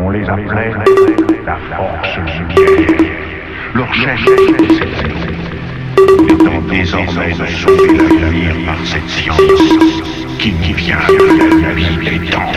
On les appelait la force lumière. Leur chef était cette année. Étant désormais de sauver l'avenir par cette science qui vient la vie des temps.